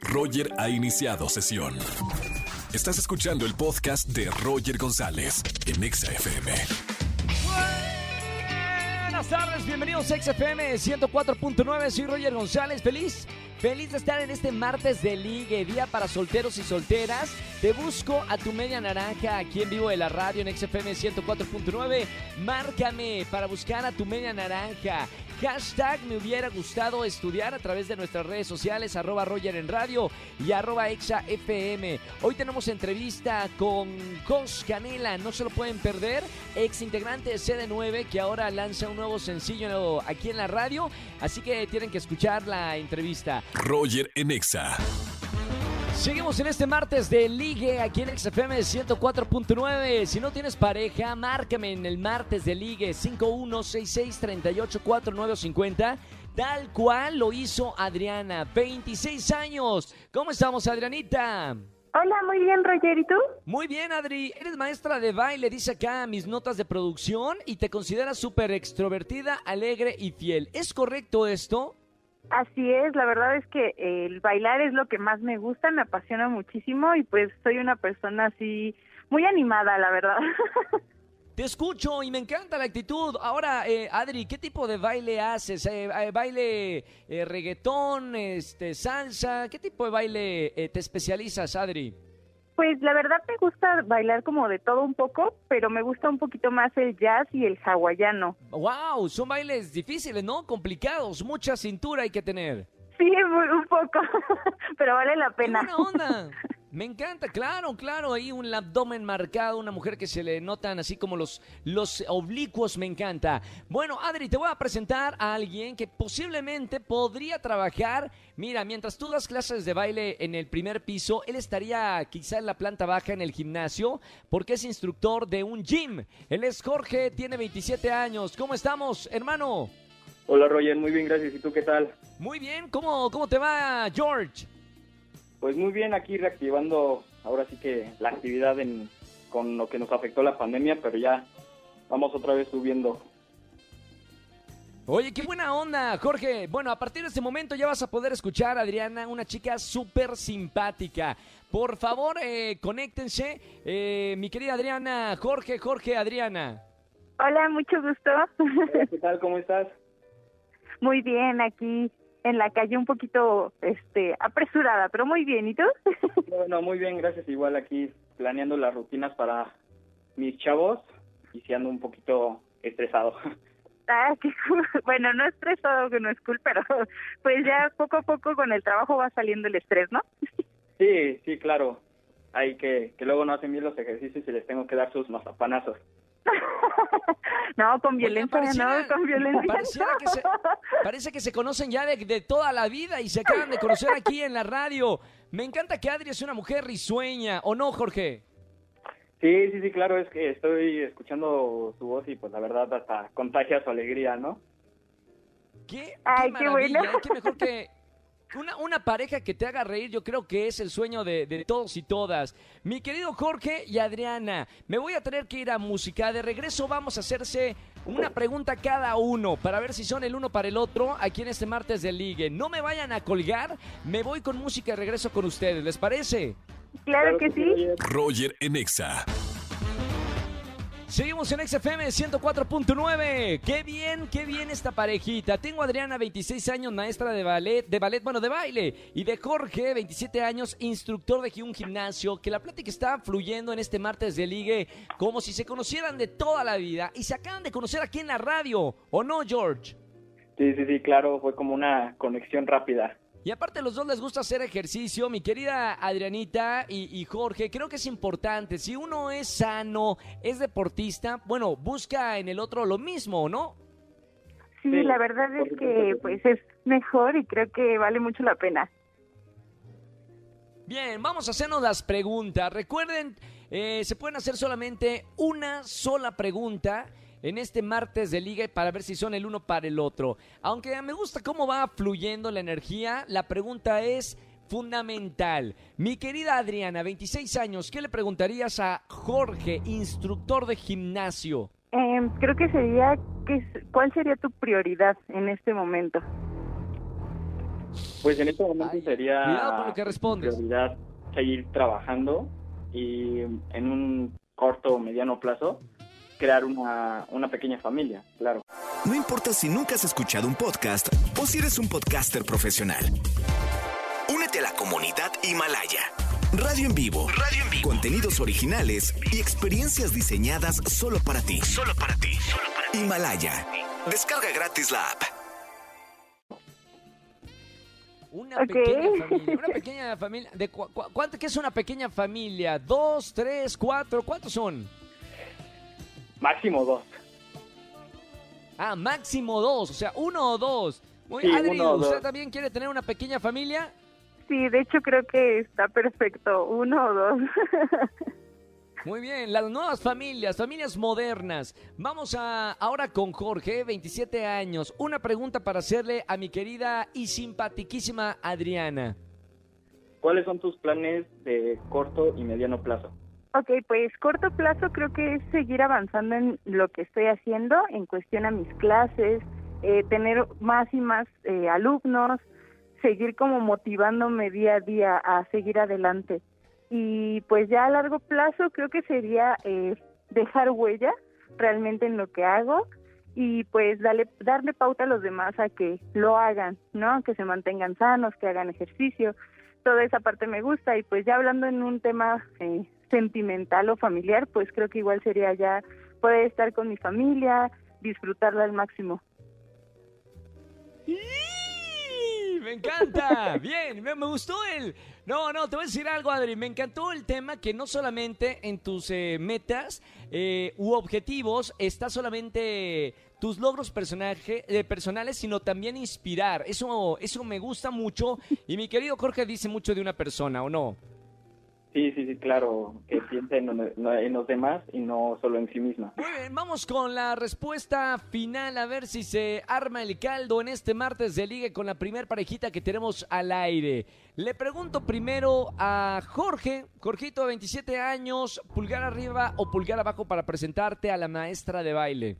Roger ha iniciado sesión. Estás escuchando el podcast de Roger González en Exa FM. Buenas tardes, bienvenidos a XFM 104.9. Soy Roger González, feliz. Feliz de estar en este martes de ligue, día para solteros y solteras. Te busco a tu media naranja aquí en vivo de la radio en XFM 104.9. Márcame para buscar a tu media naranja. Hashtag me hubiera gustado estudiar a través de nuestras redes sociales, arroba Roger en radio y arroba Exa FM. Hoy tenemos entrevista con Cos Canela, no se lo pueden perder, ex integrante de CD9 que ahora lanza un nuevo sencillo aquí en la radio, así que tienen que escuchar la entrevista. Roger en Exa. Seguimos en este martes de Ligue aquí en XFM 104.9. Si no tienes pareja, márcame en el martes de Ligue 5166384950, tal cual lo hizo Adriana, 26 años. ¿Cómo estamos, Adrianita? Hola, muy bien, Roger, ¿y tú? Muy bien, Adri. Eres maestra de baile, dice acá mis notas de producción, y te consideras súper extrovertida, alegre y fiel. ¿Es correcto esto? Así es, la verdad es que el bailar es lo que más me gusta, me apasiona muchísimo y pues soy una persona así muy animada, la verdad. Te escucho y me encanta la actitud. Ahora, eh, Adri, ¿qué tipo de baile haces? Eh, eh, ¿Baile reggaetón, este, salsa? ¿Qué tipo de baile te especializas, Adri? Pues la verdad me gusta bailar como de todo un poco, pero me gusta un poquito más el jazz y el hawaiano. ¡Wow! Son bailes difíciles, ¿no? Complicados, mucha cintura hay que tener. Sí, un poco, pero vale la pena. ¡Qué buena onda! Me encanta, claro, claro, ahí un abdomen marcado, una mujer que se le notan así como los, los oblicuos, me encanta. Bueno, Adri, te voy a presentar a alguien que posiblemente podría trabajar. Mira, mientras tú das clases de baile en el primer piso, él estaría quizá en la planta baja en el gimnasio, porque es instructor de un gym. Él es Jorge, tiene 27 años. ¿Cómo estamos, hermano? Hola, Roger, muy bien, gracias. ¿Y tú qué tal? Muy bien, ¿cómo, cómo te va, George? Pues muy bien, aquí reactivando ahora sí que la actividad en, con lo que nos afectó la pandemia, pero ya vamos otra vez subiendo. Oye, qué buena onda, Jorge. Bueno, a partir de este momento ya vas a poder escuchar a Adriana, una chica súper simpática. Por favor, eh, conéctense. Eh, mi querida Adriana, Jorge, Jorge, Adriana. Hola, mucho gusto. ¿Qué tal? ¿Cómo estás? Muy bien, aquí en la calle un poquito este apresurada, pero muy bien. ¿Y tú? Bueno, muy bien, gracias. Igual aquí planeando las rutinas para mis chavos y si ando un poquito estresado. Ah, qué Bueno, no estresado, que no es cool, pero pues ya poco a poco con el trabajo va saliendo el estrés, ¿no? Sí, sí, claro. Hay que, que luego no hacen bien los ejercicios y les tengo que dar sus mazapanazos. no, con violencia, no, con violencia. parece que se conocen ya de, de, toda la vida y se acaban de conocer aquí en la radio. Me encanta que Adri es una mujer risueña, ¿o no, Jorge? Sí, sí, sí, claro, es que estoy escuchando su voz y pues la verdad hasta contagia su alegría, ¿no? Qué, Ay, qué, bueno. ¿eh? qué mejor que una, una, pareja que te haga reír, yo creo que es el sueño de, de, todos y todas. Mi querido Jorge y Adriana, me voy a tener que ir a música. De regreso vamos a hacerse una pregunta cada uno para ver si son el uno para el otro aquí en este martes de Ligue. No me vayan a colgar, me voy con música y regreso con ustedes. ¿Les parece? Claro que sí. Roger Enexa. Seguimos en XFM 104.9. Qué bien, qué bien esta parejita. Tengo a Adriana, 26 años, maestra de ballet, de ballet, bueno, de baile. Y de Jorge, 27 años, instructor de un gimnasio. Que la plática está fluyendo en este martes de ligue como si se conocieran de toda la vida. Y se acaban de conocer aquí en la radio. ¿O no, George? Sí, sí, sí, claro. Fue como una conexión rápida. Y aparte a los dos les gusta hacer ejercicio, mi querida Adrianita y, Jorge, creo que es importante, si uno es sano, es deportista, bueno, busca en el otro lo mismo, ¿no? Sí, la verdad es que pues es mejor y creo que vale mucho la pena. Bien, vamos a hacernos las preguntas. Recuerden, eh, se pueden hacer solamente una sola pregunta en este martes de liga para ver si son el uno para el otro. Aunque me gusta cómo va fluyendo la energía, la pregunta es fundamental. Mi querida Adriana, 26 años, ¿qué le preguntarías a Jorge, instructor de gimnasio? Em, creo que sería, ¿cuál sería tu prioridad en este momento? Pues en este momento Ay, sería cuidado con lo que respondes. prioridad seguir trabajando y en un corto o mediano plazo crear una, una pequeña familia, claro. No importa si nunca has escuchado un podcast o si eres un podcaster profesional. Únete a la comunidad Himalaya. Radio en vivo. Radio en vivo. Contenidos originales y experiencias diseñadas solo para ti. Solo para ti. Himalaya. Descarga gratis la app. Una pequeña familia. Una pequeña familia. De cu- cu- ¿Cuánto qué es una pequeña familia? ¿Dos, tres, cuatro? ¿Cuántos son? Máximo dos. Ah, máximo dos. O sea, uno o dos. Muy, Sí, Adri, uno o ¿usted dos. también quiere tener una pequeña familia? Sí, de hecho creo que está perfecto, uno o dos. Muy bien, las nuevas familias, familias modernas. Vamos a ahora con Jorge, 27 años. Una pregunta para hacerle a mi querida y simpatiquísima Adriana. ¿Cuáles son tus planes de corto y mediano plazo? Ok, pues corto plazo creo que es seguir avanzando en lo que estoy haciendo en cuestión a mis clases, eh, tener más y más eh, alumnos, seguir como motivándome día a día a seguir adelante. Y pues ya a largo plazo creo que sería eh, dejar huella realmente en lo que hago y pues darle, darle pauta a los demás a que lo hagan, ¿no? Que se mantengan sanos, que hagan ejercicio. Toda esa parte me gusta y pues ya hablando en un tema eh, sentimental o familiar, pues creo que igual sería ya poder estar con mi familia, disfrutarla al máximo. ¡Y! Me encanta. Bien, me, me gustó el... No, no, te voy a decir algo, Adri. Me encantó el tema que no solamente en tus eh, metas eh, u objetivos está solamente tus logros personaje, eh, personales, sino también inspirar. Eso, eso me gusta mucho. Y mi querido Jorge dice mucho de una persona, ¿o no? Sí, sí, sí, claro, que piense en, en los demás y no solo en sí misma. Muy bien, vamos con la respuesta final a ver si se arma el caldo en este martes de ligue con la primer parejita que tenemos al aire. Le pregunto primero a Jorge, Jorgito, 27 años, pulgar arriba o pulgar abajo para presentarte a la maestra de baile.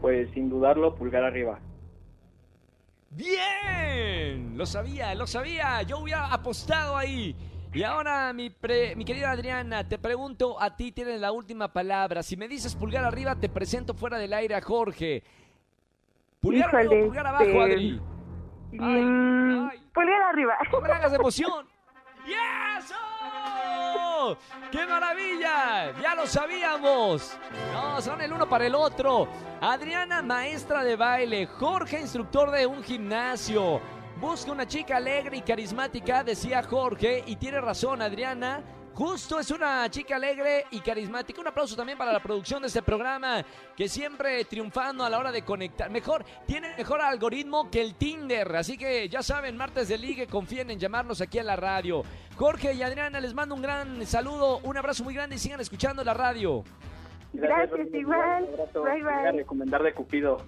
Pues sin dudarlo, pulgar arriba. Bien, lo sabía, lo sabía, yo hubiera apostado ahí. Y ahora, mi, pre- mi querida Adriana, te pregunto, a ti tienes la última palabra. Si me dices pulgar arriba, te presento fuera del aire a Jorge. ¿Pulgar Híjole, pulgar abajo, este, Adri? Ay, Mm, ay. pulgar arriba. ¡No me hagas de emoción! ¡Yes! ¡Oh! ¡Qué maravilla! ¡Ya lo sabíamos! No, son el uno para el otro. Adriana, maestra de baile. Jorge, instructor de un gimnasio. Busca una chica alegre y carismática, decía Jorge. Y tiene razón, Adriana. Justo es una chica alegre y carismática. Un aplauso también para la producción de este programa, que siempre triunfando a la hora de conectar. Mejor, tiene mejor algoritmo que el Tinder. Así que ya saben, martes de ligue, confíen en llamarnos aquí a la radio. Jorge y Adriana, les mando un gran saludo, un abrazo muy grande y sigan escuchando la radio. Gracias, Rodrigo. igual. Un abrazo. Bye, bye. Voy a recomendar de Cupido.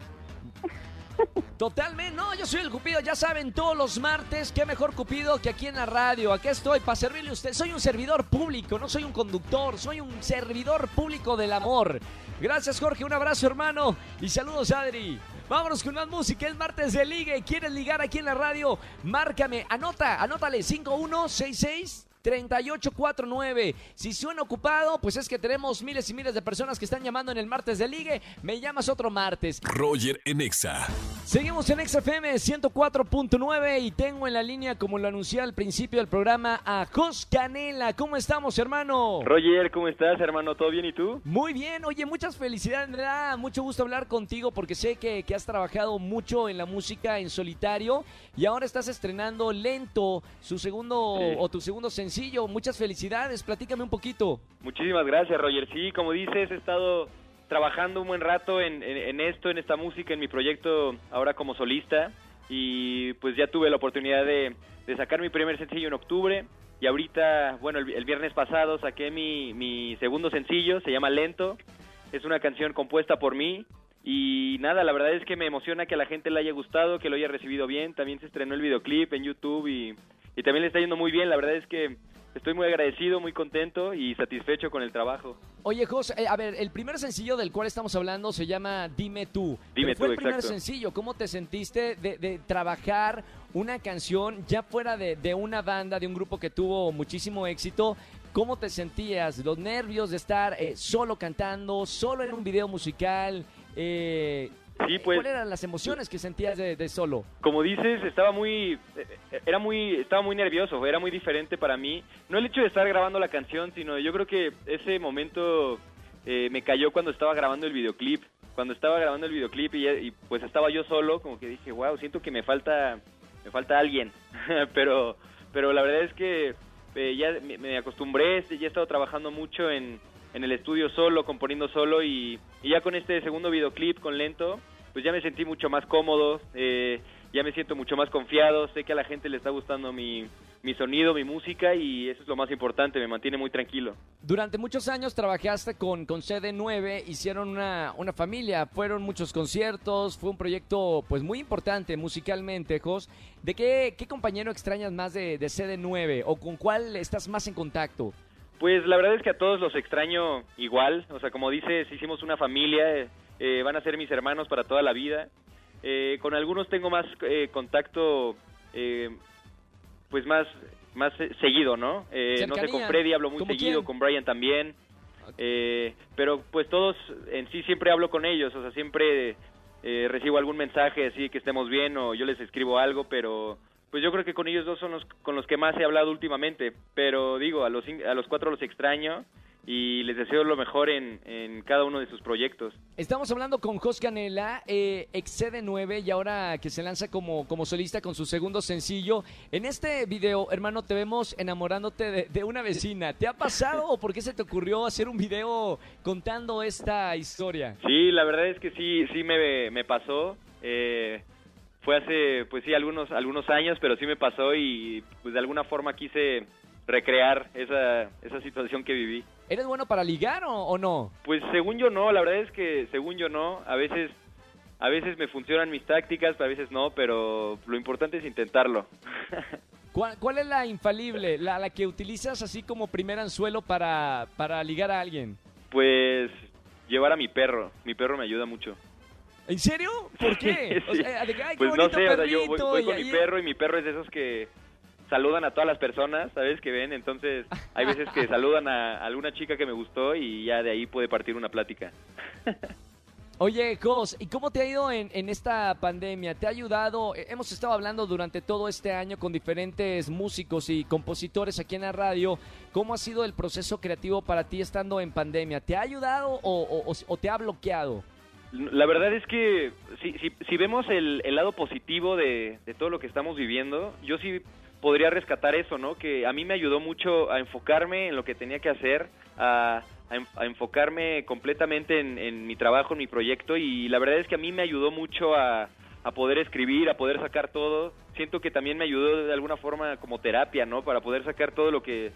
Totalmente, no, yo soy el Cupido, ya saben, todos los martes, qué mejor Cupido que aquí en la radio. Aquí estoy para servirle a usted. Soy un servidor público, no soy un conductor, soy un servidor público del amor. Gracias, Jorge, un abrazo, hermano, y saludos, Adri. Vámonos con más música, es martes de ligue. ¿Quieres ligar aquí en la radio? Márcame, anota, anótale 5166 3849. Si suena ocupado, pues es que tenemos miles y miles de personas que están llamando en el martes de ligue. Me llamas otro martes. Roger en Exa. Seguimos en XFM 104.9 y tengo en la línea, como lo anuncié al principio del programa, a Jos Canela. ¿Cómo estamos, hermano? Roger, ¿cómo estás, hermano? ¿Todo bien y tú? Muy bien, oye, muchas felicidades, me da mucho gusto hablar contigo porque sé que, que has trabajado mucho en la música en solitario y ahora estás estrenando Lento, su segundo Sí. o tu segundo sencillo. Muchas felicidades, platícame un poquito. Muchísimas gracias, Roger. Sí, como dices, he estado trabajando un buen rato en, en- en esto, en esta música, en mi proyecto ahora como solista. Y pues ya tuve la oportunidad de, de sacar mi primer sencillo en octubre. Y ahorita, bueno, el, el viernes pasado saqué mi, mi segundo sencillo, se llama Lento, es una canción compuesta por mí. Y nada, la verdad es que me emociona que a la gente le haya gustado, que lo haya recibido bien, también se estrenó el videoclip en YouTube y, y también le está yendo muy bien, la verdad es que estoy muy agradecido, muy contento y satisfecho con el trabajo. Oye, Jos, eh, a ver, el primer sencillo del cual estamos hablando se llama Dime tú. Dime Pero fue tú, el primer exacto. sencillo. ¿Cómo te sentiste de, de trabajar una canción ya fuera de, de una banda, de un grupo que tuvo muchísimo éxito? ¿Cómo te sentías? Los nervios de estar eh, solo cantando, solo en un video musical. Eh, Sí, pues ¿Cuáles eran las emociones que sentías de, de solo? como dices, estaba muy, eh, era muy, estaba muy nervioso, era muy diferente para mí. No el hecho de estar grabando la canción, sino yo creo que ese momento eh, me cayó cuando estaba grabando el videoclip. Cuando estaba grabando el videoclip y, y, pues estaba yo solo, como que dije, wow, siento que me falta, me falta alguien. pero, pero la verdad es que eh, ya me, me acostumbré, ya he estado trabajando mucho en, en el estudio solo, componiendo solo y, ya con este segundo videoclip con Lento, pues ya me sentí mucho más cómodo, eh, ya me siento mucho más confiado, sé que a la gente le está gustando mi, mi sonido, mi música y eso es lo más importante, me mantiene muy tranquilo. Durante muchos años trabajaste con, con CD9, hicieron una, una familia, fueron muchos conciertos, fue un proyecto pues muy importante musicalmente, Jos. ¿De qué, qué compañero extrañas más de, de CD9 o con cuál estás más en contacto? Pues la verdad es que a todos los extraño igual, o sea, como dices, hicimos una familia, eh, van a ser mis hermanos para toda la vida. Eh, con algunos tengo más eh, contacto, eh, pues más más eh, seguido, ¿no? Eh, no sé, con. Freddy hablo muy ¿Cómo seguido, quién? con Brian también. Eh, pero pues todos en sí siempre hablo con ellos, o sea, siempre eh, recibo algún mensaje así que estemos bien o yo les escribo algo, pero pues yo creo que con ellos dos son los con los que más he hablado últimamente, pero digo, a los a los cuatro los extraño y les deseo lo mejor en, en cada uno de sus proyectos. Estamos hablando con Jos Canela, eh, ex CD9 y ahora que se lanza como, como solista con su segundo sencillo. En este video, hermano, te vemos enamorándote de, de una vecina. ¿Te ha pasado o por qué se te ocurrió hacer un video contando esta historia? Sí, la verdad es que sí, sí me, me pasó. Eh, fue hace, pues sí, algunos, algunos años, pero sí me pasó y pues de alguna forma quise recrear esa, esa situación que viví. ¿Eres bueno para ligar o, o no? Pues según yo no, la verdad es que según yo no, a veces, a veces me funcionan mis tácticas, a veces no, pero lo importante es intentarlo. ¿Cuál, cuál es la infalible, la, la que utilizas así como primer anzuelo para, para ligar a alguien? pues llevar a mi perro, mi perro me ayuda mucho. ¿En serio? ¿Por qué? O Sí. sea, de que, ay, qué pues no sé, o sea, yo voy, con ahí- mi perro y mi perro es de esos que saludan a todas las personas, ¿sabes? Que ven, entonces hay veces que saludan a alguna chica que me gustó y ya de ahí puede partir una plática. Oye, Jos, ¿y cómo te ha ido en, en esta pandemia? ¿Te ha ayudado? Eh, Hemos estado hablando durante todo este año con diferentes músicos y compositores aquí en la radio. ¿Cómo ha sido el proceso creativo para ti estando en pandemia? ¿Te ha ayudado o, o- o- o te ha bloqueado? La verdad es que si, si, si vemos el, lado positivo de, todo lo que estamos viviendo, yo sí podría rescatar eso, ¿no? Que a mí me ayudó mucho a enfocarme en lo que tenía que hacer, a, a en- a enfocarme completamente en, en mi trabajo, en mi proyecto y la verdad es que a mí me ayudó mucho a, a poder escribir, a poder sacar todo. Siento que también me ayudó de alguna forma como terapia, ¿no? Para poder sacar todo lo que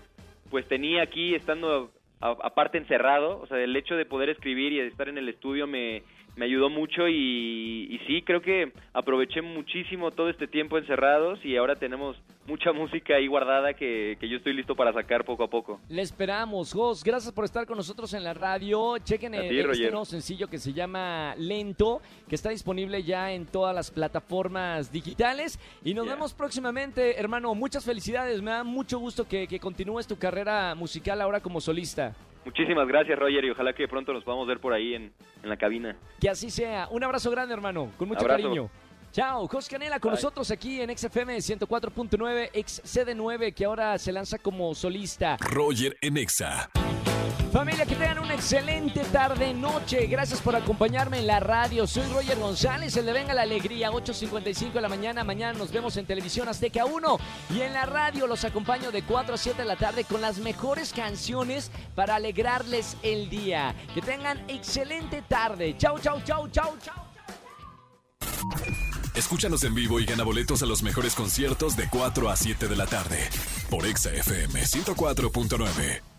pues tenía aquí estando aparte encerrado, o sea, el hecho de poder escribir y de estar en el estudio me, me ayudó mucho y, y sí, creo que aproveché muchísimo todo este tiempo encerrados y ahora tenemos mucha música ahí guardada que, que yo estoy listo para sacar poco a poco. Le esperamos, Jos. Gracias por estar con nosotros en la radio. Chequen el- ti, este nuevo sencillo que se llama Lento, que está disponible ya en todas las plataformas digitales. Y nos vemos próximamente, hermano. Muchas felicidades. Me da mucho gusto que, que continúes tu carrera musical ahora como solista. Muchísimas gracias, Roger, y ojalá que pronto nos podamos ver por ahí en, en la cabina. Que así sea. Un abrazo grande, hermano. Con mucho Abrazo. cariño. Chao, Jos Canela con Bye. nosotros aquí en XFM 104.9, ex CD9, que ahora se lanza como solista. Roger en Exa. Familia, que tengan una excelente tarde, noche. Gracias por acompañarme en la radio. Soy Roger González, el de Venga la Alegría, 8.55 de la mañana. Mañana nos vemos en Televisión Azteca 1. Y en la radio los acompaño de 4 a 7 de la tarde con las mejores canciones para alegrarles el día. Que tengan excelente tarde. Chau, chau, chau, chau, chau. Escúchanos en vivo y gana boletos a los mejores conciertos de 4 a 7 de la tarde por Exa FM 104.9.